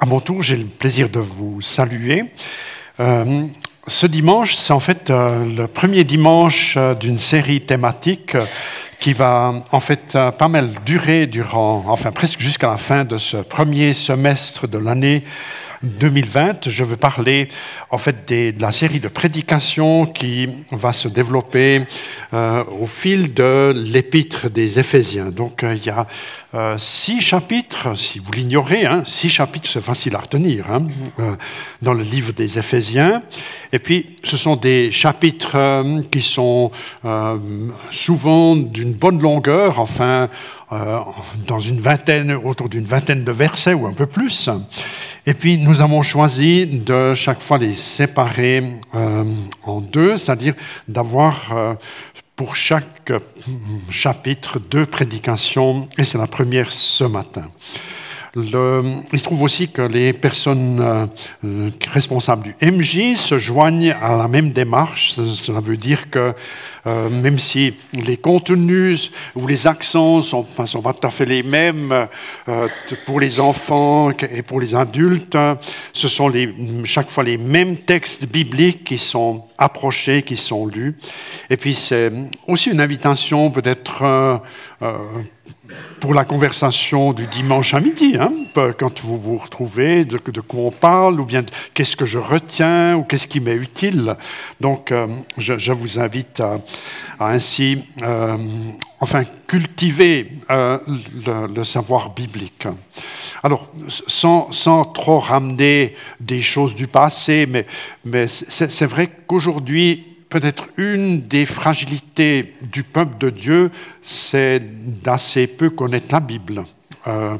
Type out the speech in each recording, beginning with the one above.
à mon tour, j'ai le plaisir de vous saluer. Euh, ce dimanche, c'est en fait euh, le premier dimanche euh, d'une série thématique qui va en fait pas mal durer durant, enfin presque jusqu'à la fin de ce premier semestre de l'année 2020. Je veux parler en fait de la série de prédications qui va se développer euh, au fil de l'épître des Éphésiens. Donc euh, il y a euh, six chapitres, si vous l'ignorez, hein, six chapitres, c'est facile à retenir, hein, dans le livre des Éphésiens. Et puis ce sont des chapitres qui sont souvent d'une bonne longueur, enfin dans une vingtaine, autour d'une vingtaine de versets ou un peu plus. Et puis nous avons choisi de chaque fois les séparer euh, en deux, c'est-à-dire d'avoir euh, pour chaque euh, chapitre deux prédications, et c'est la première ce matin. Il se trouve aussi que les personnes responsables du MJ se joignent à la même démarche. Cela veut dire que euh, même si les contenus ou les accents ne sont, sont, pas tout à fait les mêmes euh, pour les enfants et pour les adultes, ce sont chaque fois les mêmes textes bibliques qui sont approchés, qui sont lus. Et puis c'est aussi une invitation peut-être euh, pour la conversation du dimanche à midi, hein, quand vous vous retrouvez, de, quoi on parle, ou bien qu'est-ce que je retiens, ou qu'est-ce qui m'est utile. Donc, euh, je, vous invite à, à ainsi, euh, enfin, cultiver euh, le, le, savoir biblique. Alors, sans, sans, trop ramener des choses du passé, mais, mais c'est vrai qu'aujourd'hui, peut-être une des fragilités du peuple de Dieu, c'est d'assez peu connaître la Bible. Euh,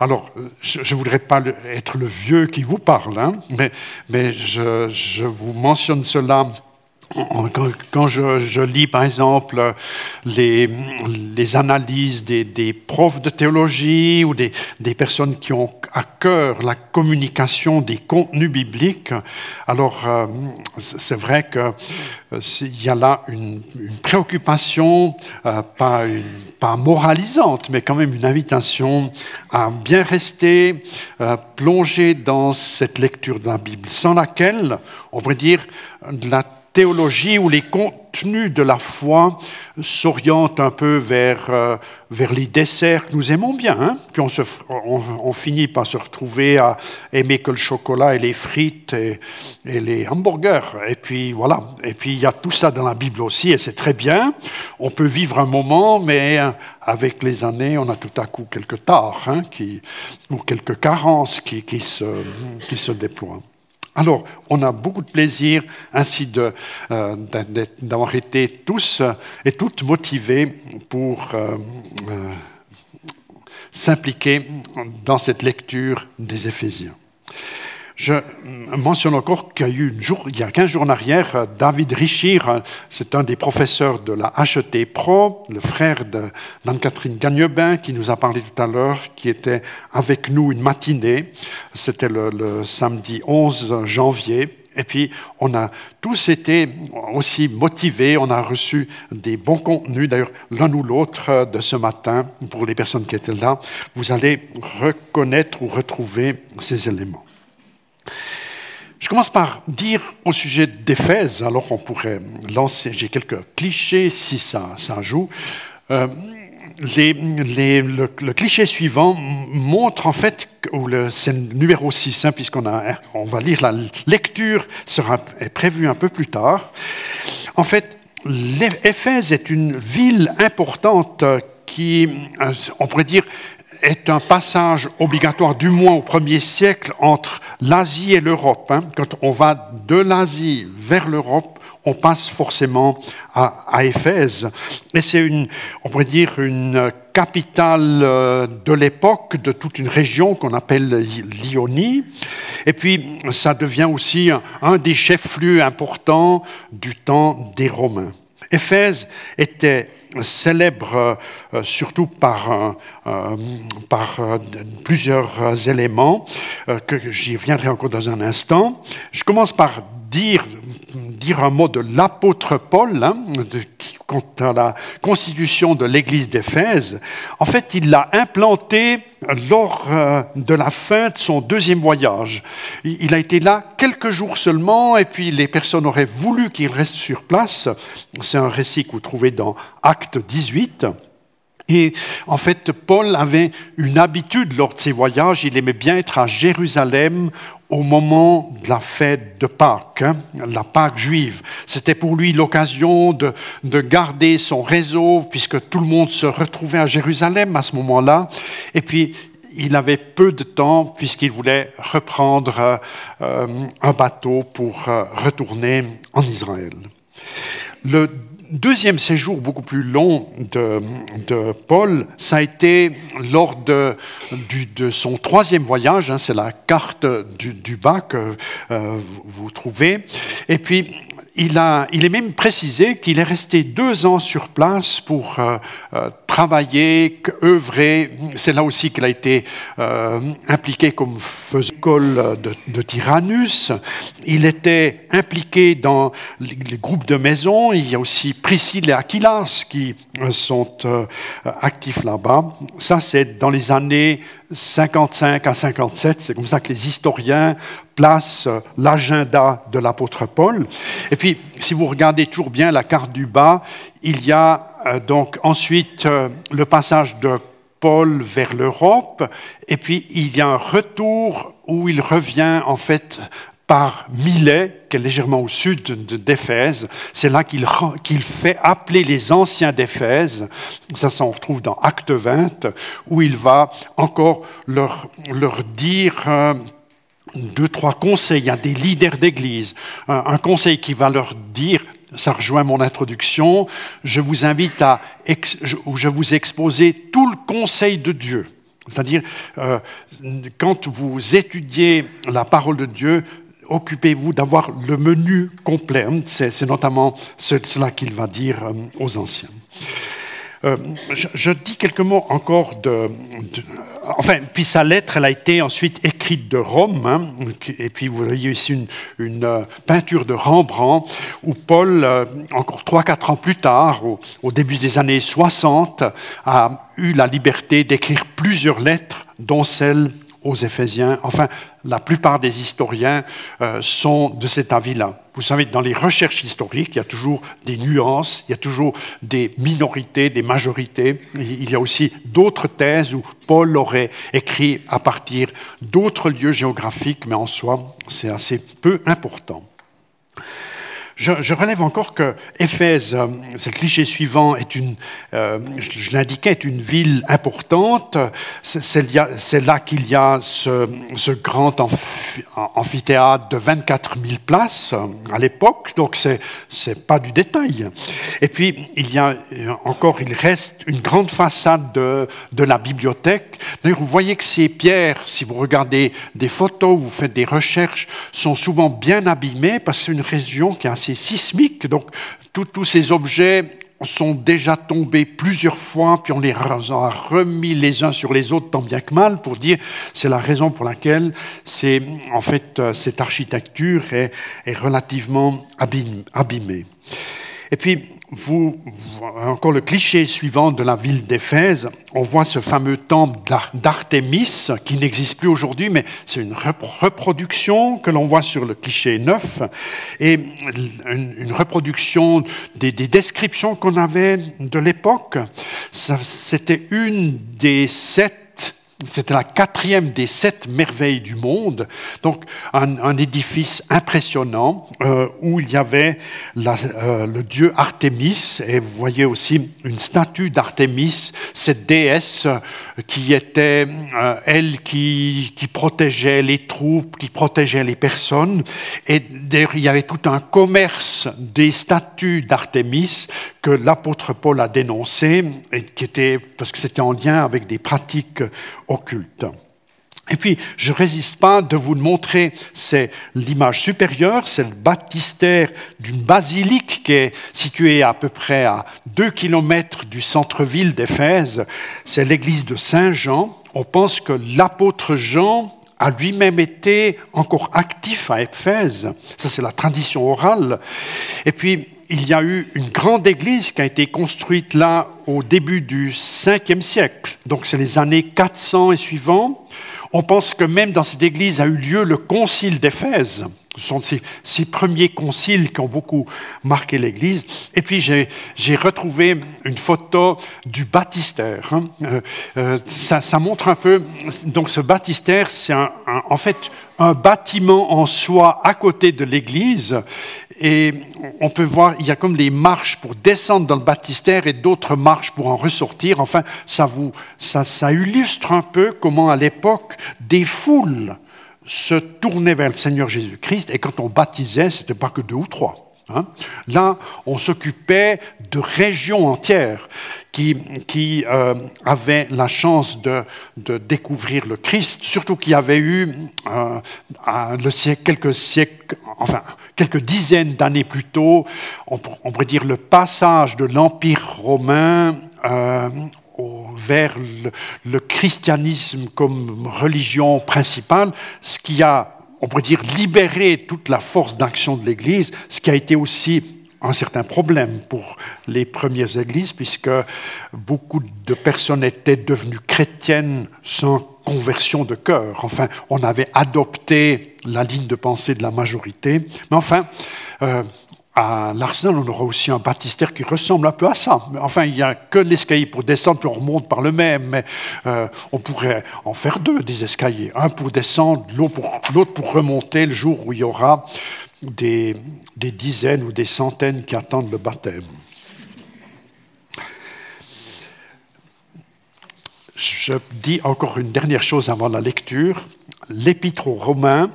alors, je ne voudrais pas être le vieux qui vous parle, hein, mais, mais je, je, vous mentionne cela quand je, lis, par exemple, les, analyses des, profs de théologie ou des, personnes qui ont à cœur la communication des contenus bibliques, alors euh, c'est vrai qu'il euh, y a là une, préoccupation, euh, pas, pas moralisante, mais quand même une invitation à bien rester plongé dans cette lecture de la Bible, sans laquelle, on pourrait dire, la théologie où les contenus de la foi s'orientent un peu vers, euh, vers les desserts que nous aimons bien. Hein. Puis on, se, on, finit par se retrouver à aimer que le chocolat et les frites et, et, les hamburgers. Et puis voilà. Et puis il y a tout ça dans la Bible aussi et c'est très bien. On peut vivre un moment, mais avec les années, on a tout à coup quelques tares hein, qui, ou quelques carences qui, qui, se, qui se déploient. Alors, on a beaucoup de plaisir ainsi euh, d'avoir été tous et toutes motivés pour euh, euh, s'impliquer dans cette lecture des Éphésiens. Je mentionne encore qu'il y a eu une jour, il y a 15 jours en arrière, David Richir, c'est un des professeurs de la HET Pro, le frère d'Anne-Catherine Gagnebin, qui nous a parlé tout à l'heure, qui était avec nous une matinée. C'était le, le samedi 11 janvier. Et puis, on a tous été aussi motivés, on a reçu des bons contenus, d'ailleurs, l'un ou l'autre de ce matin, pour les personnes qui étaient là, vous allez reconnaître ou retrouver ces éléments. Je commence par dire au sujet d'Éphèse, alors on pourrait lancer, j'ai quelques clichés si ça, ça joue. Euh, le, cliché suivant montre en fait, c'est le numéro 6, hein, puisqu'on a, on va lire la lecture, sera, est prévue un peu plus tard. En fait, Éphèse est une ville importante qui, euh, on pourrait dire, est un passage obligatoire, du moins au premier siècle, entre l'Asie et l'Europe. Hein. Quand on va de l'Asie vers l'Europe, on passe forcément à, à Éphèse. Et c'est une, on pourrait dire, une capitale euh, de l'époque de toute une région qu'on appelle l'Ionie. Et puis, ça devient aussi un, un des chefs-lieux importants du temps des Romains. Éphèse était célèbre euh, surtout par, euh, euh, plusieurs éléments que j'y reviendrai encore dans un instant. Je commence par dire, un mot de l'apôtre Paul hein, quant à la constitution de l'église d'Éphèse. En fait, il l'a implanté lors euh, de la fin de son deuxième voyage. Il a été là quelques jours seulement et puis les personnes auraient voulu qu'il reste sur place. C'est un récit que vous trouvez dans Acte 18. Et en fait, Paul avait une habitude lors de ses voyages, il aimait bien être à Jérusalem au moment de la fête de Pâques, hein, la Pâque juive. C'était pour lui l'occasion de, de, garder son réseau, puisque tout le monde se retrouvait à Jérusalem à ce moment-là. Et puis, il avait peu de temps, puisqu'il voulait reprendre euh, un bateau pour euh, retourner en Israël. Deuxième séjour beaucoup plus long de, Paul, ça a été lors de, son troisième voyage, hein, c'est la carte du, bas que euh, vous trouvez, et puis il, a, il est même précisé qu'il est resté deux ans sur place pour euh, euh, travailler, œuvrer. C'est là aussi qu'il a été euh, impliqué comme faiseur de, de, Tyrannus. Il était impliqué dans les, groupes de maison. Il y a aussi Priscille et Aquilas qui sont actifs là-bas. Ça, c'est dans les années 55 à 57. C'est comme ça que les historiens place l'agenda de l'apôtre Paul. Et puis, si vous regardez toujours bien la carte du bas, il y a euh, donc ensuite euh, le passage de Paul vers l'Europe, et puis il y a un retour où il revient en fait par Milet, qui est légèrement au sud d'Éphèse. C'est là qu'il fait appeler les anciens d'Éphèse. Ça s'en retrouve dans Acte 20, où il va encore leur, leur dire euh, deux, trois conseils. A des leaders d'église. Un, conseil qui va leur dire, ça rejoint mon introduction, je vous invite à, je vous exposer tout le conseil de Dieu. C'est-à-dire, euh, quand vous étudiez la parole de Dieu, occupez-vous d'avoir le menu complet. C'est notamment cela qu'il va dire euh, aux anciens. Euh, je, dis quelques mots encore de, Enfin, puis sa lettre, elle a été ensuite écrite de Rome. Hein, et puis vous voyez ici une, euh, peinture de Rembrandt où Paul, euh, encore 3-4 ans plus tard, au, début des années 60, a eu la liberté d'écrire plusieurs lettres, dont celle aux Éphésiens. Enfin, la plupart des historiens euh, sont de cet avis-là. Vous savez, dans les recherches historiques, il y a toujours des nuances, il y a toujours des minorités, des majorités. Il y a aussi d'autres thèses où Paul aurait écrit à partir d'autres lieux géographiques, mais en soi, c'est assez peu important. Je, relève encore que Éphèse, euh, c'est le cliché suivant, est une, euh, je, l'indiquais, est une ville importante. C'est là qu'il y a ce, grand amphithéâtre de 24 000 places euh, à l'époque, donc c'est c'est pas du détail. Et puis il y a encore, il reste une grande façade de, de la bibliothèque. D'ailleurs, vous voyez que ces pierres, si vous regardez des photos, vous faites des recherches, sont souvent bien abîmées parce que c'est une région qui est assez sismique. Donc, tous ces objets sont déjà tombés plusieurs fois, puis on les a remis les uns sur les autres tant bien que mal pour dire c'est la raison pour laquelle c'est en fait euh, cette architecture est, est relativement abîmée. Et puis vous, encore le cliché suivant de la ville d'Éphèse, on voit ce fameux temple d'Artémis qui n'existe plus aujourd'hui, mais c'est une reproduction que l'on voit sur le cliché 9 et une, reproduction des, des descriptions qu'on avait de l'époque. C'était une des sept c'était la quatrième des sept merveilles du monde, donc un, édifice impressionnant euh, où il y avait euh, le dieu Artémis, et vous voyez aussi une statue d'Artémis, cette déesse qui était, euh, elle, qui, qui, protégeait les troupes, qui protégeait les personnes, et il y avait tout un commerce des statues d'Artémis que l'apôtre Paul a dénoncé, et qui était, parce que c'était en lien avec des pratiques occultes. Et puis, je ne résiste pas de vous montrer, c'est l'image supérieure, c'est le baptistère d'une basilique qui est située à peu près à 2 km du centre-ville d'Éphèse. C'est l'église de Saint Jean. On pense que l'apôtre Jean a lui-même été encore actif à Éphèse. Ça, c'est la tradition orale. Et puis, il y a eu une grande église qui a été construite là au début du 5e siècle. Donc, c'est les années 400 et suivants. On pense que même dans cette église a eu lieu le concile d'Éphèse. Ce sont ces, premiers conciles qui ont beaucoup marqué l'Église. Et puis j'ai retrouvé une photo du baptistère. Hein. Euh, euh, ça, montre un peu. Donc ce baptistère, c'est en fait un bâtiment en soi à côté de l'Église. Et on peut voir, il y a comme des marches pour descendre dans le baptistère et d'autres marches pour en ressortir. Enfin, ça, vous, ça, illustre un peu comment à l'époque des foules se tourner vers le Seigneur Jésus-Christ, et quand on baptisait, ce n'était pas que deux ou trois. Hein. Là, on s'occupait de régions entières qui, qui euh, avaient la chance de, découvrir le Christ, surtout qu'il y avait eu euh, le quelques siècles, enfin quelques dizaines d'années plus tôt, on, pourrait dire le passage de l'Empire romain euh, vers le, christianisme comme religion principale, ce qui a, on pourrait dire, libéré toute la force d'action de l'Église, ce qui a été aussi un certain problème pour les premières églises, puisque beaucoup de personnes étaient devenues chrétiennes sans conversion de cœur. Enfin, on avait adopté la ligne de pensée de la majorité. Mais enfin, euh, à l'Arsenal, on aura aussi un baptistère qui ressemble un peu à ça. Enfin, il n'y a que l'escalier pour descendre, puis on remonte par le même. Mais euh, on pourrait en faire deux, des escaliers. Un pour descendre, l'autre pour, remonter le jour où il y aura des, dizaines ou des centaines qui attendent le baptême. Je dis encore une dernière chose avant la lecture l'épître aux Romains,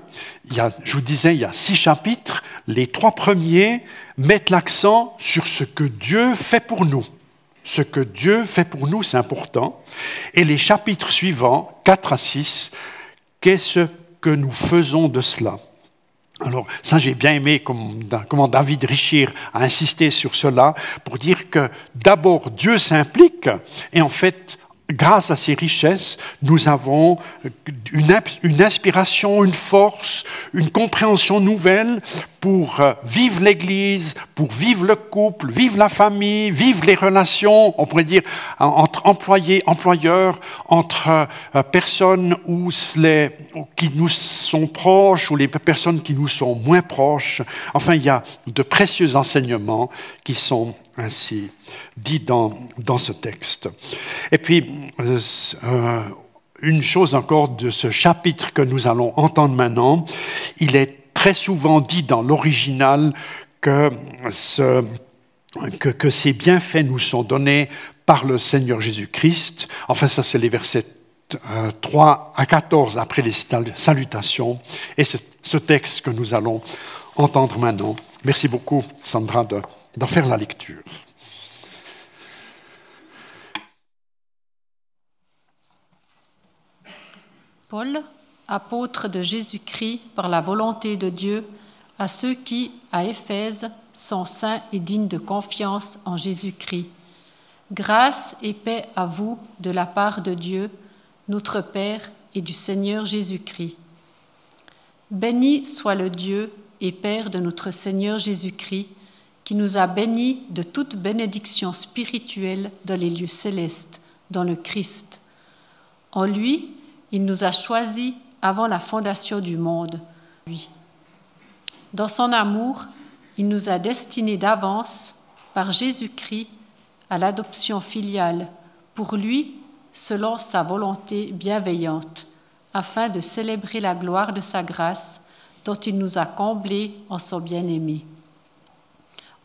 il y a, je vous disais, il y a six chapitres. Les trois premiers mettent l'accent sur ce que Dieu fait pour nous. Ce que Dieu fait pour nous, c'est important. Et les chapitres suivants, 4 à 6, qu'est-ce que nous faisons de cela? Alors, ça, j'ai bien aimé comment David Richir a insisté sur cela pour dire que d'abord, Dieu s'implique et en fait, grâce à ces richesses, nous avons une, inspiration, une force, une compréhension nouvelle pour euh, vivre l'Église, pour vivre le couple, vivre la famille, vivre les relations, on pourrait dire, entre employés, employeurs, entre euh, personnes qui nous sont proches ou les personnes qui nous sont moins proches. Enfin, il y a de précieux enseignements qui sont ainsi dit dans, dans ce texte. Et puis, euh, une chose encore de ce chapitre que nous allons entendre maintenant, il est très souvent dit dans l'original que, ce, que, que, ces bienfaits nous sont donnés par le Seigneur Jésus-Christ. Enfin, ça, c'est les versets 3 euh, à 14 après les salutations. Et ce, ce texte que nous allons entendre maintenant. Merci beaucoup, Sandra, d'en faire la lecture. Paul, apôtre de Jésus-Christ par la volonté de Dieu, à ceux qui, à Éphèse, sont saints et dignes de confiance en Jésus-Christ. Grâce et paix à vous de la part de Dieu, notre Père et du Seigneur Jésus-Christ. Béni soit le Dieu et Père de notre Seigneur Jésus-Christ, qui nous a bénis de toute bénédiction spirituelle dans les lieux célestes, dans le Christ. En lui, il nous a choisis avant la fondation du monde, lui. Dans son amour, il nous a destinés d'avance, par Jésus-Christ, à l'adoption filiale, pour lui, selon sa volonté bienveillante, afin de célébrer la gloire de sa grâce, dont il nous a comblés en son bien-aimé.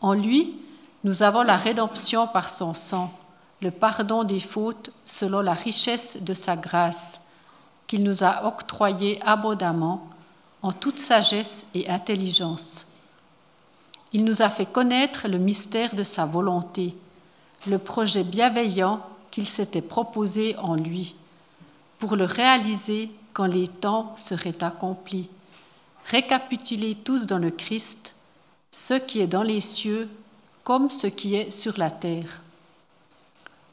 En lui, nous avons la rédemption par son sang, le pardon des fautes selon la richesse de sa grâce qu'il nous a octroyé abondamment en toute sagesse et intelligence. Il nous a fait connaître le mystère de sa volonté, le projet bienveillant qu'il s'était proposé en lui, pour le réaliser quand les temps seraient accomplis. Récapituler tous dans le Christ ce qui est dans les cieux comme ce qui est sur la terre.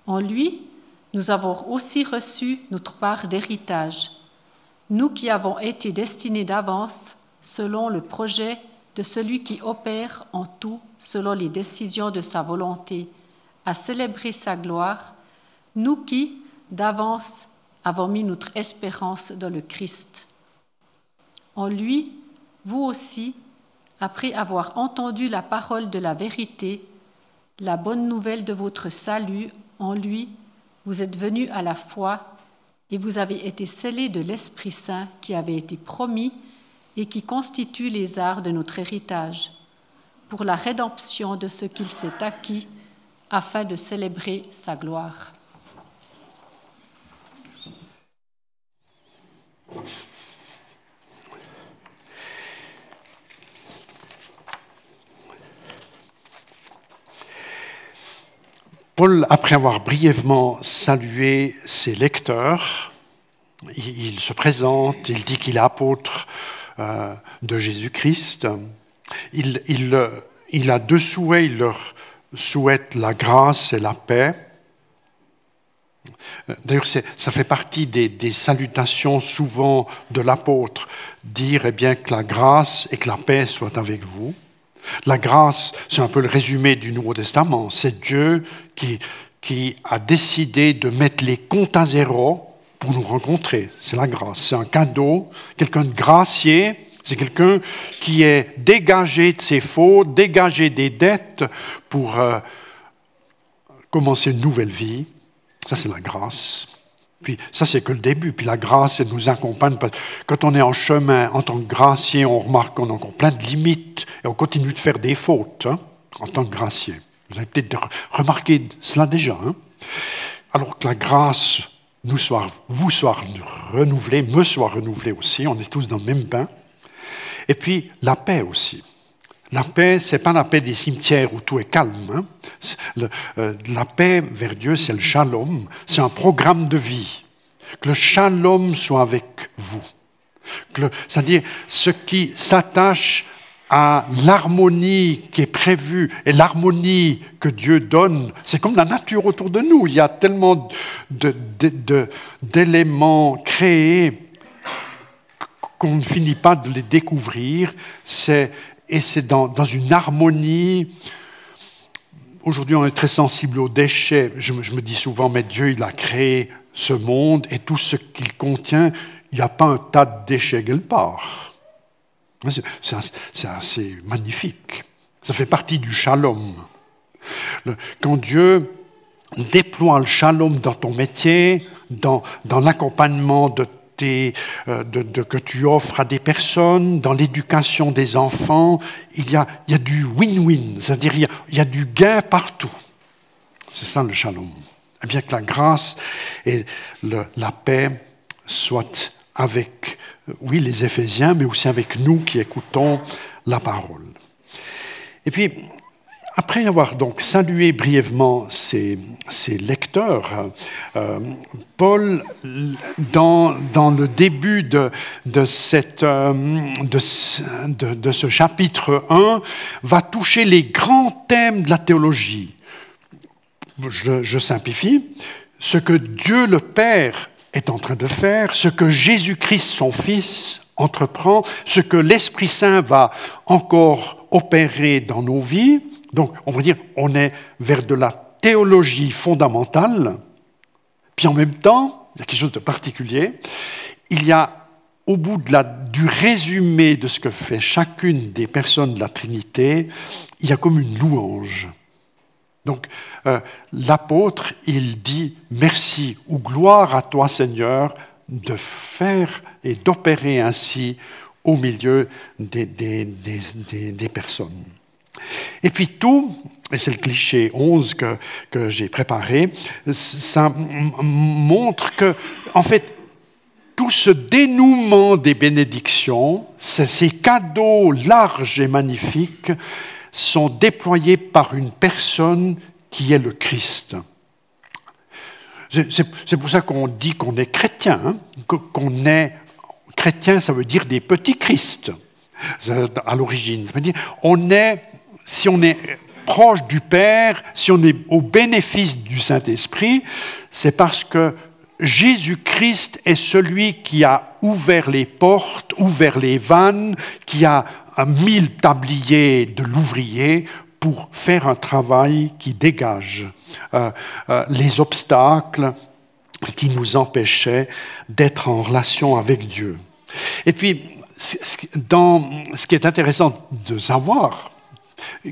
En lui, nous avons aussi reçu notre part d'héritage, nous qui avons été destinés d'avance selon le projet de celui qui opère en tout selon les décisions de sa volonté, à célébrer sa gloire, nous qui, d'avance, avons mis notre espérance dans le Christ. En lui, vous aussi, après avoir entendu la parole de la vérité, la bonne nouvelle de votre salut, en lui, vous êtes venus à la foi et vous avez été scellés de l'Esprit Saint qui avait été promis et qui constitue les arts de notre héritage, pour la rédemption de ce qu'il s'est acquis, afin de célébrer sa gloire. Paul, après avoir brièvement salué ses lecteurs, il, se présente, il dit qu'il est apôtre euh, de Jésus-Christ. Il, il, a deux souhaits, il leur souhaite la grâce et la paix. D'ailleurs, ça fait partie des, des, salutations souvent de l'apôtre, dire eh bien, que la grâce et que la paix soient avec vous. La grâce, c'est un peu le résumé du Nouveau Testament. C'est Dieu qui, qui a décidé de mettre les comptes à zéro pour nous rencontrer. C'est la grâce. C'est un cadeau. Quelqu'un de gracié, c'est quelqu'un qui est dégagé de ses fautes, dégagé des dettes pour euh, commencer une nouvelle vie. Ça, c'est la grâce. Puis ça, c'est que le début. Puis la grâce, elle nous accompagne. Quand on est en chemin en tant que gracier, on remarque qu'on a encore plein de limites et on continue de faire des fautes hein, en tant que gracier. Vous avez peut-être remarqué cela déjà. Hein. Alors que la grâce nous soit, vous soit renouvelée, me soit renouvelée aussi, on est tous dans le même bain. Et puis la paix aussi. La paix, c'est pas la paix des cimetières où tout est calme. Hein. Euh, la paix vers Dieu, c'est le shalom. C'est un programme de vie. Que le shalom soit avec vous. C'est-à-dire ce qui s'attache à l'harmonie qui est prévue et l'harmonie que Dieu donne, c'est comme la nature autour de nous. Il y a tellement d'éléments créés qu'on ne finit pas de les découvrir. C'est et c'est dans, une harmonie. Aujourd'hui, on est très sensible aux déchets. Je, me dis souvent, mais Dieu, il a créé ce monde et tout ce qu'il contient, il n'y a pas un tas de déchets quelque part. C'est assez magnifique. Ça fait partie du shalom. Quand Dieu déploie le shalom dans ton métier, dans, dans l'accompagnement de euh, de, que tu offres à des personnes, dans l'éducation des enfants, il y a, il y a du win-win, c'est-à-dire il, il y, a, du gain partout. C'est ça le shalom. Et bien que la grâce et la paix soient avec, euh, oui, les Éphésiens, mais aussi avec nous qui écoutons la parole. Et puis, après avoir donc salué brièvement ses, lecteurs, euh, Paul, dans, dans, le début de, de, cette, euh, de, ce chapitre 1, va toucher les grands thèmes de la théologie. Je, je simplifie. Ce que Dieu le Père est en train de faire, ce que Jésus-Christ, son Fils, entreprend, ce que l'Esprit Saint va encore opérer dans nos vies, donc, on va dire, on est vers de la théologie fondamentale, puis en même temps, il y a quelque chose de particulier, il y a au bout du résumé de ce que fait chacune des personnes de la Trinité, il y a comme une louange. Donc, euh, l'apôtre, il dit merci ou gloire à toi, Seigneur, de faire et d'opérer ainsi au milieu des personnes. Et puis tout, et c'est le cliché 11 que, que j'ai préparé, ça montre que, en fait, tout ce dénouement des bénédictions, ces cadeaux larges et magnifiques, sont déployés par une personne qui est le Christ. C'est pour ça qu'on dit qu'on est chrétien, hein, qu'on est chrétien, ça veut dire des petits Christ à l'origine. Ça veut dire on est si on est proche du Père, si on est au bénéfice du Saint-Esprit, c'est parce que Jésus-Christ est celui qui a ouvert les portes, ouvert les vannes, qui a mis le de l'ouvrier pour faire un travail qui dégage euh, euh, les obstacles qui nous empêchaient d'être en relation avec Dieu. Et puis, dans ce qui est intéressant de savoir,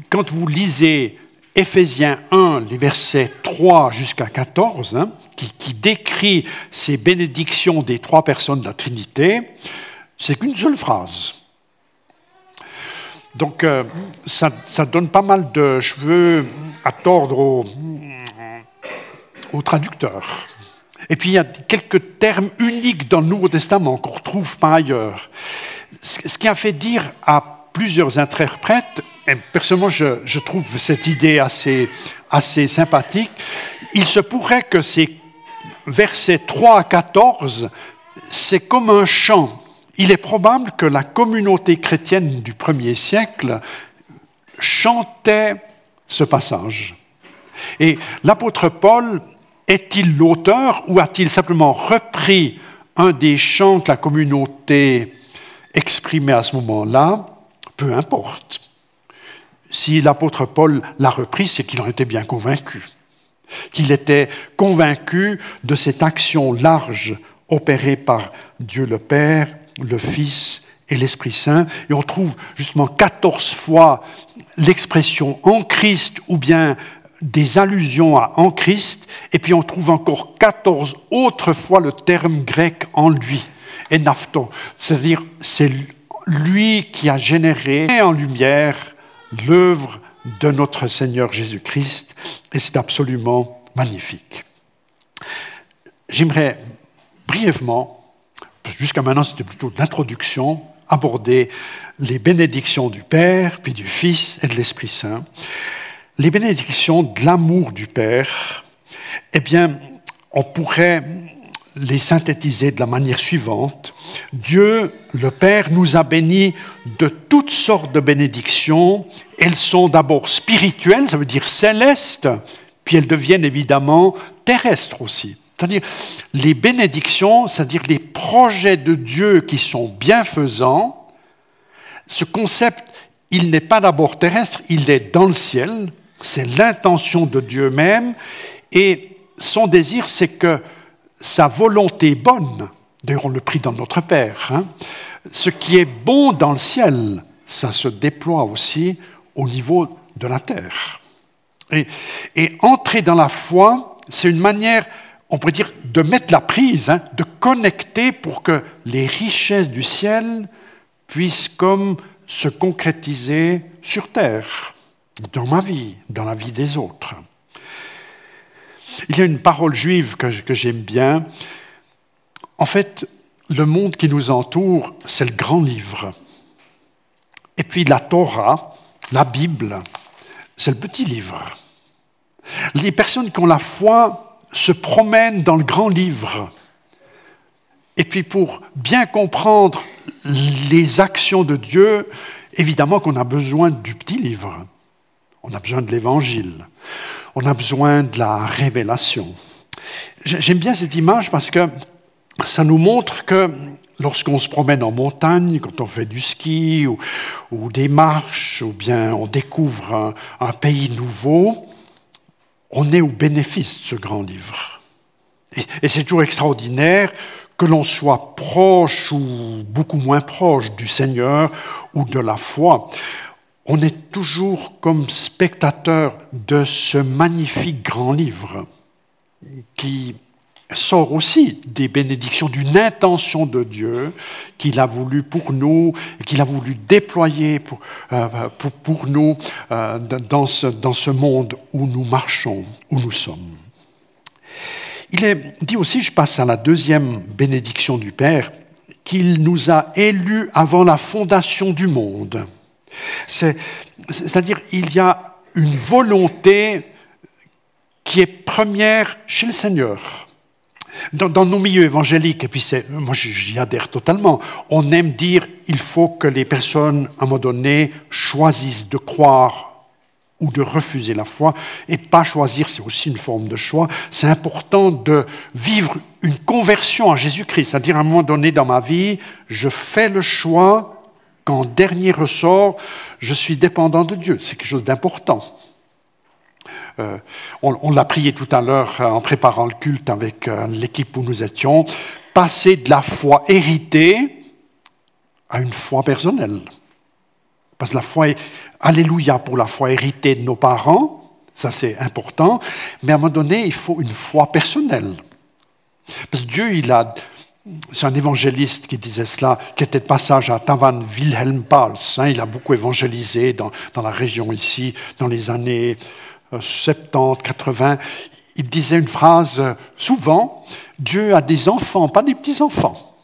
quand vous lisez Éphésiens 1, les versets 3 jusqu'à 14, hein, qui, décrit ces bénédictions des trois personnes de la Trinité, c'est qu'une seule phrase. Donc euh, ça, ça, donne pas mal de cheveux à tordre au, au traducteur. Et puis il y a quelques termes uniques dans le Nouveau Testament qu'on ne retrouve pas ailleurs. Ce qui a fait dire à plusieurs interprètes, et personnellement je, trouve cette idée assez, assez sympathique, il se pourrait que ces versets 3 à 14, c'est comme un chant. Il est probable que la communauté chrétienne du premier siècle chantait ce passage. Et l'apôtre Paul est-il l'auteur ou a-t-il simplement repris un des chants que la communauté exprimait à ce moment-là? Peu importe. Si l'apôtre Paul l'a repris, c'est qu'il en était bien convaincu, qu'il était convaincu de cette action large opérée par Dieu le Père le Fils et l'Esprit Saint. Et on trouve justement 14 fois l'expression en Christ ou bien des allusions à en Christ, et puis on trouve encore 14 autres fois le terme grec en lui, et c'est-à-dire c'est lui qui a généré en lumière l'œuvre de notre Seigneur Jésus-Christ, et c'est absolument magnifique. J'aimerais brièvement jusqu'à maintenant c'était plutôt l'introduction, aborder les bénédictions du Père, puis du Fils et de l'Esprit Saint. Les bénédictions de l'amour du Père, eh bien, on pourrait les synthétiser de la manière suivante. Dieu, le Père, nous a bénis de toutes sortes de bénédictions. Elles sont d'abord spirituelles, ça veut dire célestes, puis elles deviennent évidemment terrestres aussi. C'est-à-dire les bénédictions, c'est-à-dire les projets de Dieu qui sont bienfaisants. Ce concept, il n'est pas d'abord terrestre, il est dans le ciel. C'est l'intention de Dieu même. Et son désir, c'est que sa volonté bonne, d'ailleurs on le prie dans notre Père, hein, ce qui est bon dans le ciel, ça se déploie aussi au niveau de la terre. Et, et entrer dans la foi, c'est une manière on pourrait dire, de mettre la prise, hein, de connecter pour que les richesses du ciel puissent comme se concrétiser sur terre, dans ma vie, dans la vie des autres. Il y a une parole juive que, j'aime bien. En fait, le monde qui nous entoure, c'est le grand livre. Et puis la Torah, la Bible, c'est le petit livre. Les personnes qui ont la foi se promène dans le grand livre. Et puis pour bien comprendre les actions de Dieu, évidemment qu'on a besoin du petit livre. On a besoin de l'évangile. On a besoin de la révélation. J'aime bien cette image parce que ça nous montre que lorsqu'on se promène en montagne, quand on fait du ski ou, des marches, ou bien on découvre un pays nouveau, on est au bénéfice de ce grand livre. Et, c'est toujours extraordinaire que l'on soit proche ou beaucoup moins proche du Seigneur ou de la foi. On est toujours comme spectateur de ce magnifique grand livre qui sort aussi des bénédictions, d'une intention de Dieu qu'il a voulu pour nous, qu'il a voulu déployer pour, euh, nous euh, dans ce monde où nous marchons, où nous sommes. Il est dit aussi, je passe à la deuxième bénédiction du Père, qu'il nous a élus avant la fondation du monde. C'est-à-dire, il y a une volonté qui est première chez le Seigneur. Dans, nos milieux évangéliques, et puis moi j'y adhère totalement, on aime dire il faut que les personnes, à un moment donné, choisissent de croire ou de refuser la foi. Et pas choisir, c'est aussi une forme de choix. C'est important de vivre une conversion à Jésus-Christ, c'est-à-dire à un moment donné dans ma vie, je fais le choix qu'en dernier ressort, je suis dépendant de Dieu. C'est quelque chose d'important. Euh, on, l'a prié tout à l'heure euh, en préparant le culte avec euh, l'équipe où nous étions, passer de la foi héritée à une foi personnelle. Parce que la foi est, alléluia pour la foi héritée de nos parents, ça c'est important, mais à un moment donné, il faut une foi personnelle. Parce que Dieu, il a, c'est un évangéliste qui disait cela, qui était de passage à Tavan Wilhelm Pals. Hein, il a beaucoup évangélisé dans, dans, la région ici, dans les années 70, 80, il disait une phrase euh, souvent, Dieu a des enfants, pas des petits-enfants.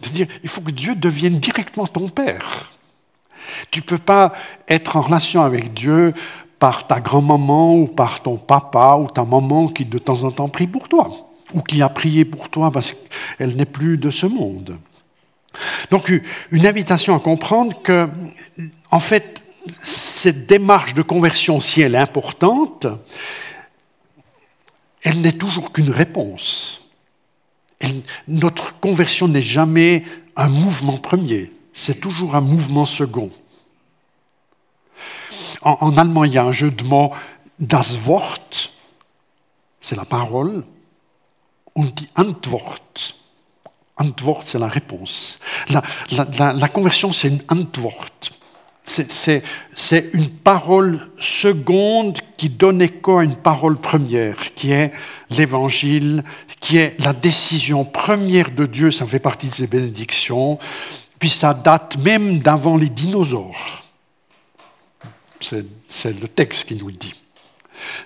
C'est-à-dire, il faut que Dieu devienne directement ton Père. Tu ne peux pas être en relation avec Dieu par ta grand-maman ou par ton papa ou ta maman qui de temps en temps prie pour toi ou qui a prié pour toi parce qu'elle n'est plus de ce monde. Donc une invitation à comprendre que, en fait, cette démarche de conversion, si elle est importante, elle n'est toujours qu'une réponse. notre conversion n'est jamais un mouvement premier, c'est toujours un mouvement second. En, allemand, il y a un jeu de mots, das Wort, c'est la parole, und die Antwort. Antwort, c'est la réponse. La, la conversion, c'est une Antwort c'est une parole seconde qui donne écho à une parole première, qui est l'évangile, qui est la décision première de Dieu, ça fait partie de ses bénédictions, puis ça date même d'avant les dinosaures. C'est le texte qui nous le dit.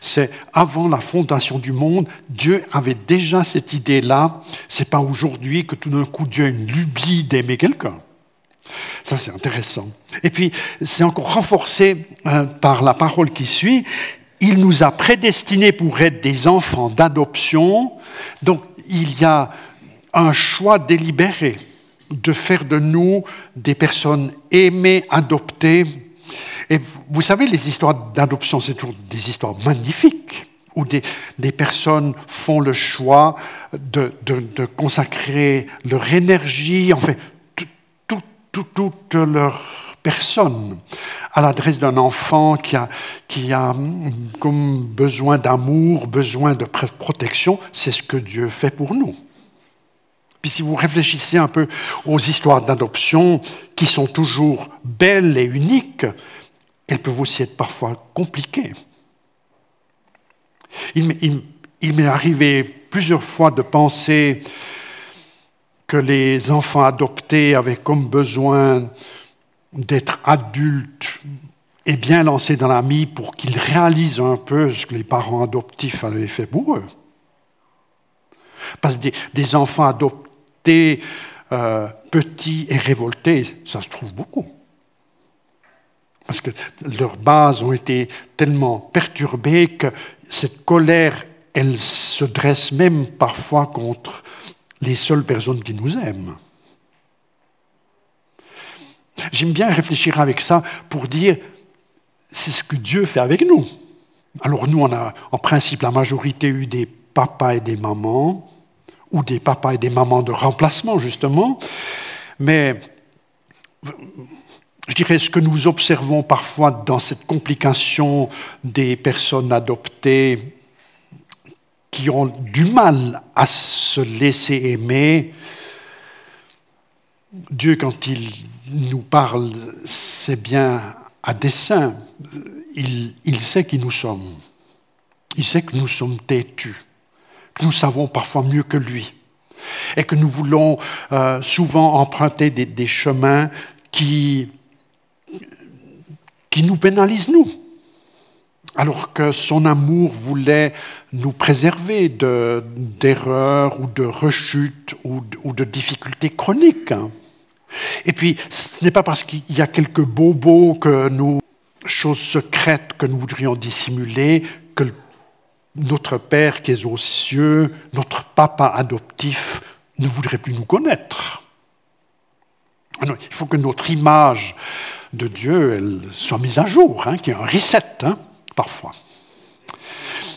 C'est avant la fondation du monde, Dieu avait déjà cette idée-là. C'est pas aujourd'hui que tout d'un coup Dieu a une lubie d'aimer quelqu'un. Ça, c'est intéressant. Et puis, c'est encore renforcé euh, par la parole qui suit. Il nous a prédestinés pour être des enfants d'adoption. Donc, il y a un choix délibéré de faire de nous des personnes aimées, adoptées. Et vous savez, les histoires d'adoption, c'est toujours des histoires magnifiques où des, personnes font le choix de, consacrer leur énergie, en fait, toute leur personne à l'adresse d'un enfant qui a, qui a comme besoin d'amour, besoin de protection, c'est ce que Dieu fait pour nous. Puis si vous réfléchissez un peu aux histoires d'adoption qui sont toujours belles et uniques, elles peuvent aussi être parfois compliquées. Il, m'est arrivé plusieurs fois de penser que les enfants adoptés avaient comme besoin d'être adultes et bien lancés dans la vie pour qu'ils réalisent un peu ce que les parents adoptifs avaient fait pour eux. Parce que des, enfants adoptés euh, petits et révoltés, ça se trouve beaucoup. Parce que leurs bases ont été tellement perturbées que cette colère, elle se dresse même parfois contre les seules personnes qui nous aiment. J'aime bien réfléchir avec ça pour dire, c'est ce que Dieu fait avec nous. Alors nous, on a en principe la majorité eu des papas et des mamans, ou des papas et des mamans de remplacement, justement, mais je dirais ce que nous observons parfois dans cette complication des personnes adoptées qui ont du mal à se laisser aimer, Dieu, quand il nous parle, c'est bien à dessein. Il, sait qui nous sommes. Il sait que nous sommes têtus, que nous savons parfois mieux que lui, et que nous voulons euh, souvent emprunter des chemins qui, qui nous pénalisent, nous alors que son amour voulait nous préserver d'erreurs ou de rechutes ou, de difficultés chroniques. Et puis, ce n'est pas parce qu'il y a quelques bobos que nous, choses secrètes que nous voudrions dissimuler, que notre Père qui est aux cieux, notre papa adoptif, ne voudrait plus nous connaître. il faut que notre image de Dieu elles soient mises à jour, hein, qu'il y ait un reset hein, parfois.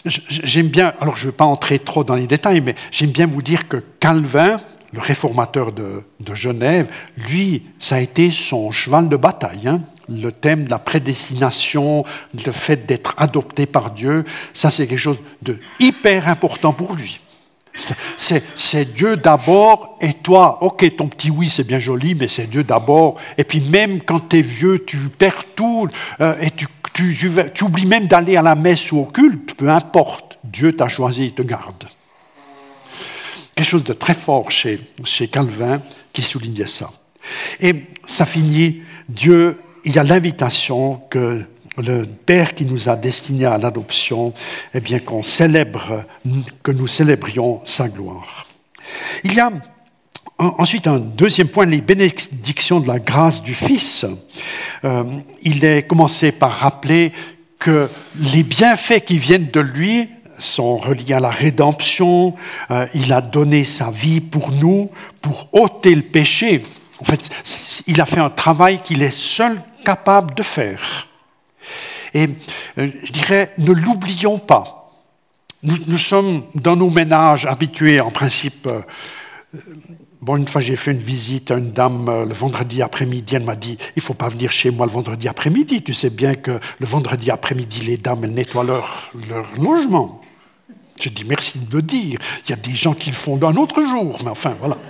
J'aime bien, alors je ne vais pas entrer trop dans les détails, mais j'aime bien vous dire que Calvin, le réformateur de, Genève, lui, ça a été son cheval de bataille. Hein. Le thème de la prédestination, le fait d'être adopté par Dieu, ça c'est quelque chose de hyper important pour lui. C'est Dieu d'abord et toi, ok, ton petit oui c'est bien joli, mais c'est Dieu d'abord. Et puis même quand tu es vieux, tu perds tout euh, et tu, tu, tu, oublies même d'aller à la messe ou au culte, peu importe, Dieu t'a choisi, il te garde. Quelque chose de très fort chez, chez Calvin qui soulignait ça. Et ça finit, Dieu, il y a l'invitation que le Père qui nous a destinés à l'adoption, eh bien qu'on célèbre, que nous célébrions sa gloire. Il y a ensuite un deuxième point, les bénédictions de la grâce du Fils. Euh, il est commencé par rappeler que les bienfaits qui viennent de lui sont reliés à la rédemption. Euh, il a donné sa vie pour nous, pour ôter le péché. En fait, il a fait un travail qu'il est seul capable de faire. Et euh, je dirais, ne l'oublions pas. Nous, sommes dans nos ménages habitués, en principe. Euh, bon, une fois j'ai fait une visite à une dame euh, le vendredi après-midi, elle m'a dit il ne faut pas venir chez moi le vendredi après-midi. Tu sais bien que le vendredi après-midi, les dames, nettoient leur, leur logement. Je dis merci de le dire. Il y a des gens qui le font un autre jour, mais enfin, voilà.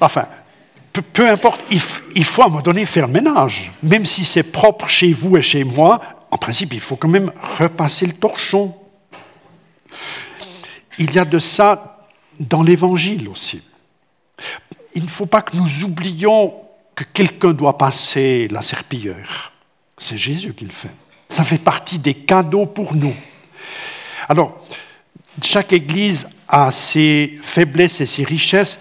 Enfin, peu, importe, il, faut à un moment donné faire le ménage. Même si c'est propre chez vous et chez moi, en principe, il faut quand même repasser le torchon. Il y a de ça dans l'Évangile aussi. Il ne faut pas que nous oublions que quelqu'un doit passer la serpillière. C'est Jésus qui le fait. Ça fait partie des cadeaux pour nous. Alors, chaque Église a ses faiblesses et ses richesses.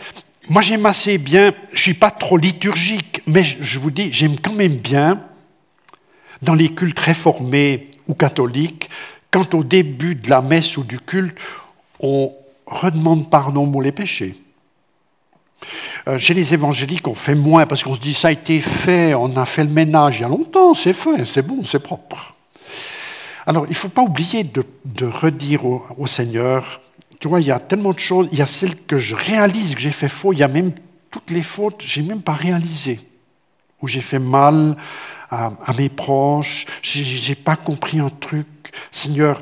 Moi, j'aime assez bien, je ne suis pas trop liturgique, mais je vous dis, j'aime quand même bien, dans les cultes réformés ou catholiques, quand au début de la messe ou du culte, on redemande pardon pour les péchés. Euh, chez les évangéliques, on fait moins parce qu'on se dit ça a été fait, on a fait le ménage il y a longtemps, c'est fait, c'est bon, c'est propre. Alors, il ne faut pas oublier de, redire au Seigneur, tu vois, il y a tellement de choses. Il y a celles que je réalise que j'ai fait faux. Il y a même toutes les fautes, j'ai même pas réalisé. Où j'ai fait mal à, mes proches, j'ai pas compris un truc. Seigneur,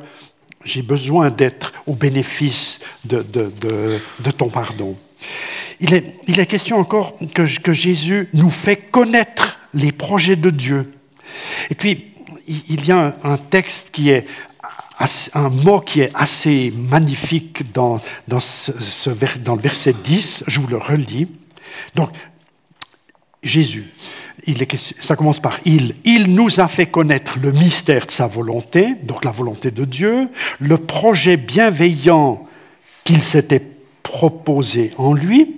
j'ai besoin d'être au bénéfice de, ton pardon. Il est, question encore que, que Jésus nous fait connaître les projets de Dieu. Et puis, il y a un texte qui est un mot qui est assez magnifique dans, le verset 10, je vous le relis. Donc, Jésus, il ça commence par il. Il nous a fait connaître le mystère de sa volonté, donc la volonté de Dieu, le projet bienveillant qu'il s'était proposé en lui,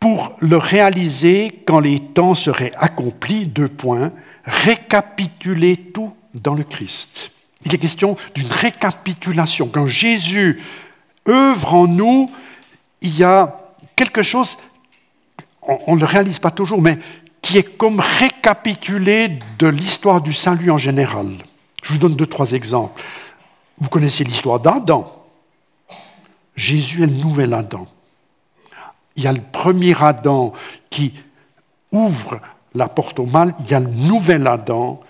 pour le réaliser quand les temps seraient accomplis, deux points, récapituler tout dans le Christ. Il est question d'une récapitulation. Quand Jésus œuvre en nous, il y a quelque chose, on ne le réalise pas toujours, mais qui est comme récapitulé de l'histoire du salut en général. Je vous donne deux, trois exemples. Vous connaissez l'histoire d'Adam. Jésus est le nouvel Adam. Il y a le premier Adam qui ouvre la porte au mal, il y a le nouvel Adam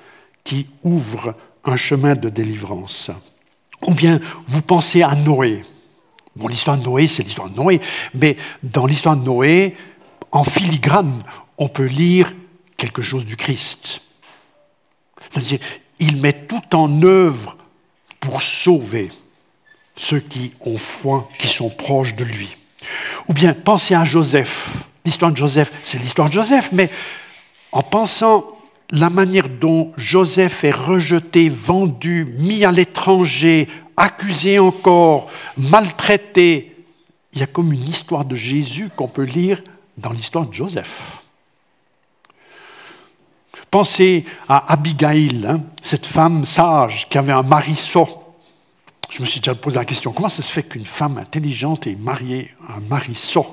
qui ouvre un chemin de délivrance. Ou bien vous pensez à Noé. Bon, l'histoire de Noé, c'est l'histoire de Noé, mais dans l'histoire de Noé, en filigrane, on peut lire quelque chose du Christ. C'est-à-dire, il met tout en œuvre pour sauver ceux qui ont foi, qui sont proches de lui. Ou bien pensez à Joseph. L'histoire de Joseph, c'est l'histoire de Joseph, mais en pensant la manière dont Joseph est rejeté, vendu, mis à l'étranger, accusé encore, maltraité. Il y a comme une histoire de Jésus qu'on peut lire dans l'histoire de Joseph. Pensez à Abigail, hein, cette femme sage qui avait un mari sot. Je me suis déjà posé la question, comment ça se fait qu'une femme intelligente est mariée un mari sot?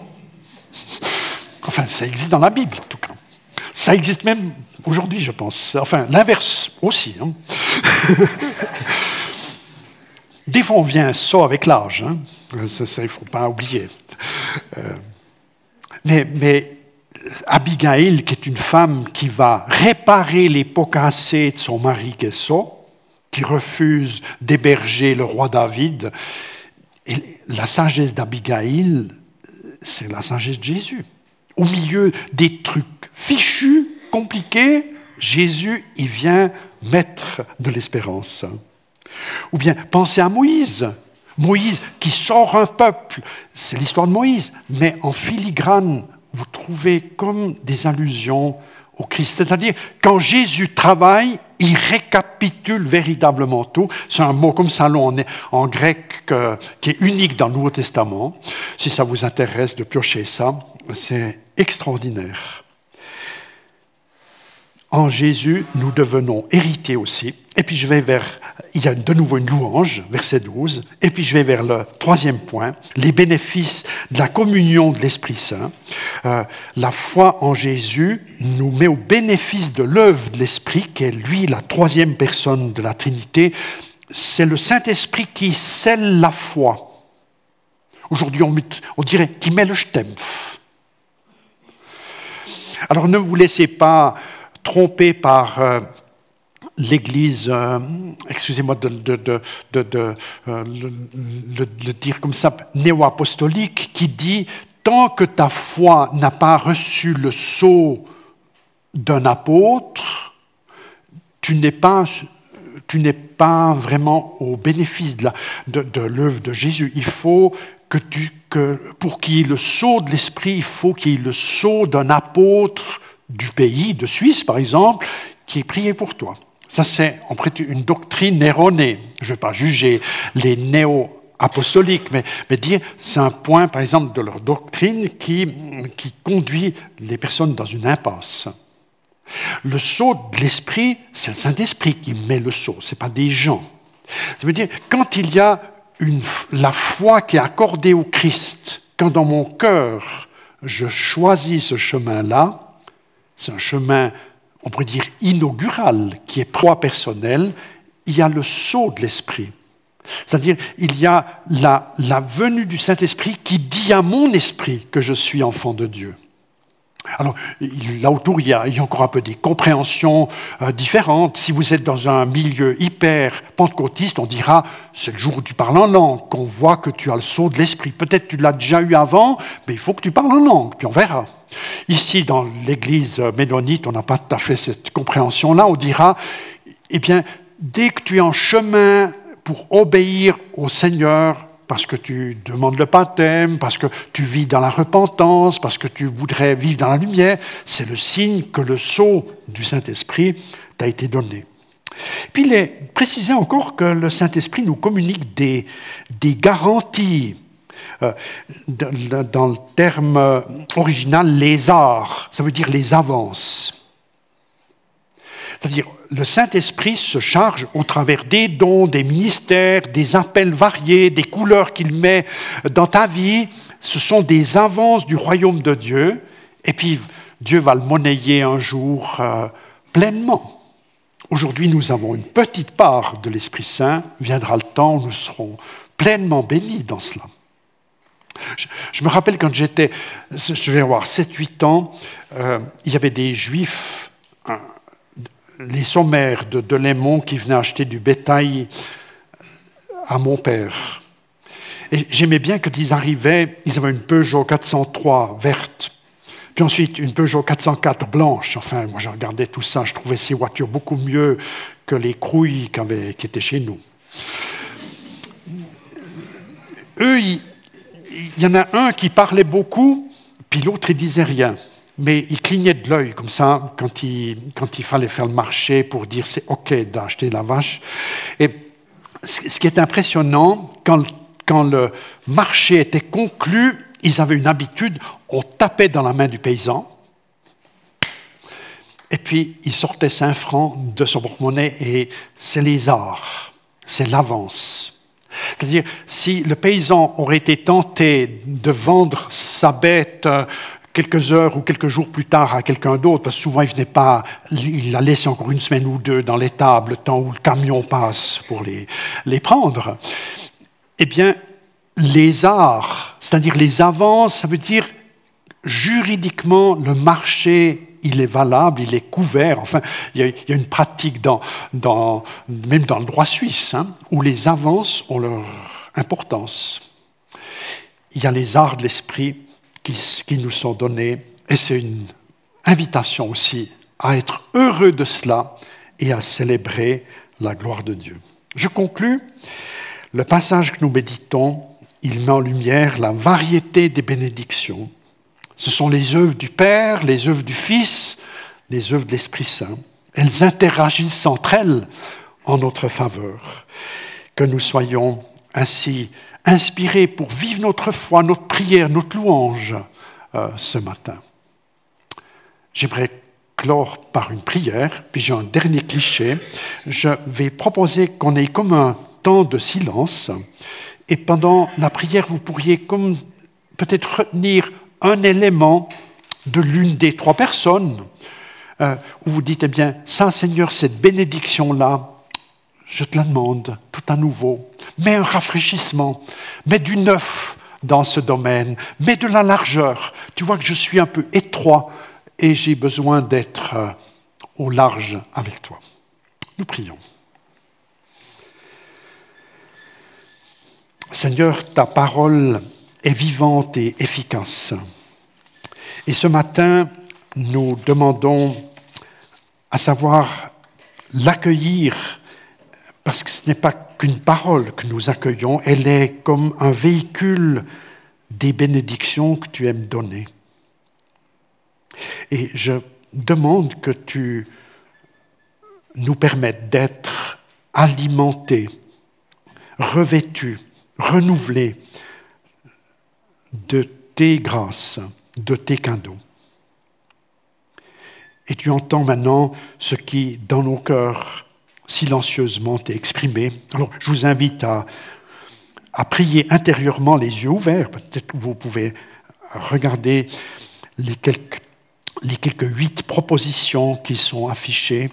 Enfin, ça existe dans la Bible en tout cas. Ça existe même aujourd'hui, je pense. Enfin, l'inverse aussi. Hein. Des fois, on vient ça avec l'âge. Hein. Ça, il ne faut pas oublier. Euh, mais, Abigail, qui est une femme qui va réparer les pots cassés de son mari Gesso, qui refuse d'héberger le roi David, et la sagesse d'Abigail, c'est la sagesse de Jésus. Au milieu des trucs fichus, compliqués, Jésus, il vient mettre de l'espérance. Ou bien pensez à Moïse. Moïse qui sort un peuple, c'est l'histoire de Moïse, mais en filigrane, vous trouvez comme des allusions au Christ. C'est-à-dire, quand Jésus travaille, il récapitule véritablement tout. C'est un mot comme ça en, en grec qui est unique dans le Nouveau Testament. Si ça vous intéresse de piocher ça, c'est extraordinaire. En Jésus, nous devenons héritiers aussi. Et puis je vais vers, il y a de nouveau une louange, verset 12. Et puis je vais vers le troisième point, les bénéfices de la communion de l'Esprit Saint. Euh, la foi en Jésus nous met au bénéfice de l'œuvre de l'Esprit, qui est lui la troisième personne de la Trinité. C'est le Saint-Esprit qui scelle la foi. Aujourd'hui, on, dirait qu'il met le stempf. Alors ne vous laissez pas trompé par euh, l'Église, euh, excusez-moi de, euh, le, dire comme ça, néo-apostolique, qui dit tant que ta foi n'a pas reçu le sceau d'un apôtre, tu n'es pas, tu n'es pas vraiment au bénéfice de l'œuvre de, Jésus. Il faut que tu, que, pour qu'il y ait le sceau de l'esprit, il faut qu'il y ait le sceau d'un apôtre du pays, de Suisse par exemple, qui est prié pour toi. Ça, c'est en une doctrine erronée. Je ne vais pas juger les néo-apostoliques, mais, mais, dire c'est un point, par exemple, de leur doctrine qui, qui conduit les personnes dans une impasse. Le sceau de l'esprit, c'est le Saint-Esprit qui met le sceau, ce n'est pas des gens. Ça veut dire, quand il y a la foi qui est accordée au Christ, quand dans mon cœur je choisis ce chemin-là, c'est un chemin, on pourrait dire, inaugural, qui est proie personnelle, il y a le saut de l'Esprit. C'est-à-dire, il y a la, la venue du Saint-Esprit qui dit à mon esprit que je suis enfant de Dieu. Alors, là autour, il y, a, encore un peu des compréhensions euh, différentes. Si vous êtes dans un milieu hyper pentecôtiste, on dira c'est le jour où tu parles en langue, qu'on voit que tu as le saut de l'esprit. Peut-être tu l'as déjà eu avant, mais il faut que tu parles en langue, puis on verra. Ici, dans l'église ménonite, on n'a pas tout à fait cette compréhension-là. On dira, eh bien, dès que tu es en chemin pour obéir au Seigneur, parce que tu demandes le baptême, parce que tu vis dans la repentance, parce que tu voudrais vivre dans la lumière, c'est le signe que le sceau du Saint-Esprit t'a été donné. Puis il est précisé encore que le Saint-Esprit nous communique des, garanties dans le terme original, les arts, ça veut dire les avances. C'est-à-dire, le Saint-Esprit se charge au travers des dons, des ministères, des appels variés, des couleurs qu'il met dans ta vie. Ce sont des avances du royaume de Dieu. Et puis, Dieu va le monnayer un jour euh, pleinement. Aujourd'hui, nous avons une petite part de l'Esprit Saint. Viendra le temps où nous serons pleinement bénis dans cela. Je, me rappelle quand j'étais, je vais avoir 7-8 ans, euh, il y avait des juifs, les sommaires de Delémont qui venaient acheter du bétail à mon père. Et j'aimais bien quand ils arrivaient, ils avaient une Peugeot 403 verte, puis ensuite une Peugeot 404 blanche. Enfin, moi je regardais tout ça, je trouvais ces voitures beaucoup mieux que les crouilles qui étaient chez nous. Eux, ils, il y en a un qui parlait beaucoup, puis l'autre, il disait rien. Mais il clignait de l'œil comme ça quand il, fallait faire le marché pour dire c'est OK d'acheter la vache. Et ce qui est impressionnant, quand, quand le marché était conclu, ils avaient une habitude, on tapait dans la main du paysan, et puis il sortait 5 francs de son porte-monnaie, et c'est les arts, c'est l'avance. C'est-à-dire, si le paysan aurait été tenté de vendre sa bête euh, quelques heures ou quelques jours plus tard à quelqu'un d'autre, parce que souvent il venait pas, il la laissé encore une semaine ou deux dans l'étable, le temps où le camion passe pour les, les prendre. Eh bien, les arts, c'est-à-dire les avances, ça veut dire juridiquement le marché il est valable, il est couvert. Enfin, il y a, une pratique dans, même dans le droit suisse hein, où les avances ont leur importance. Il y a les arts de l'esprit qui, nous sont donnés. Et c'est une invitation aussi à être heureux de cela et à célébrer la gloire de Dieu. Je conclus. Le passage que nous méditons, il met en lumière la variété des bénédictions. Ce sont les œuvres du Père, les œuvres du Fils, les œuvres de l'Esprit Saint. Elles interagissent entre elles en notre faveur. Que nous soyons ainsi inspiré pour vivre notre foi, notre prière, notre louange euh, ce matin. J'aimerais clore par une prière, puis j'ai un dernier cliché. Je vais proposer qu'on ait comme un temps de silence, et pendant la prière, vous pourriez peut-être retenir un élément de l'une des trois personnes, euh, où vous dites, eh bien, ça Seigneur, cette bénédiction-là, je te la demande tout à nouveau. Mets un rafraîchissement, mets du neuf dans ce domaine, mets de la largeur. Tu vois que je suis un peu étroit et j'ai besoin d'être euh, au large avec toi. Nous prions. Seigneur, ta parole est vivante et efficace. Et ce matin, nous demandons à savoir l'accueillir parce que ce n'est pas qu'une parole que nous accueillons, elle est comme un véhicule des bénédictions que tu aimes donner. Et je demande que tu nous permettes d'être alimentés, revêtus, renouvelés de tes grâces, de tes cadeaux. Et tu entends maintenant ce qui, dans nos cœurs, silencieusement et exprimé. Alors, je vous invite à, à prier intérieurement les yeux ouverts. Peut-être que vous pouvez regarder les quelques, les quelques huit propositions qui sont affichées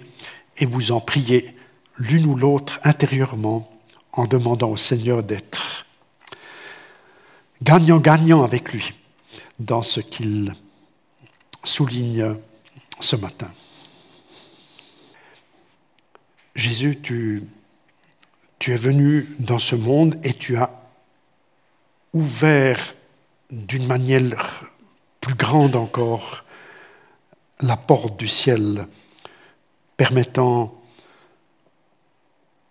et vous en prier l'une ou l'autre intérieurement en demandant au Seigneur d'être gagnant-gagnant avec lui dans ce qu'il souligne ce matin. Jésus, tu, tu es venu dans ce monde et tu as ouvert d'une manière plus grande encore la porte du ciel, permettant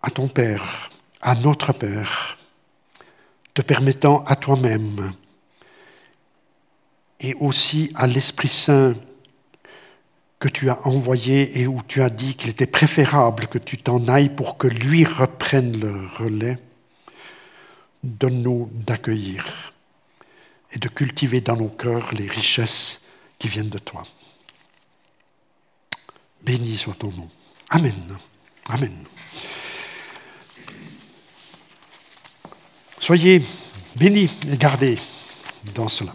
à ton Père, à notre Père, te permettant à toi-même et aussi à l'Esprit Saint que tu as envoyé et où tu as dit qu'il était préférable que tu t'en ailles pour que lui reprenne le relais, donne-nous d'accueillir et de cultiver dans nos cœurs les richesses qui viennent de toi. Béni soit ton nom. Amen. Amen. Soyez bénis et gardés dans cela.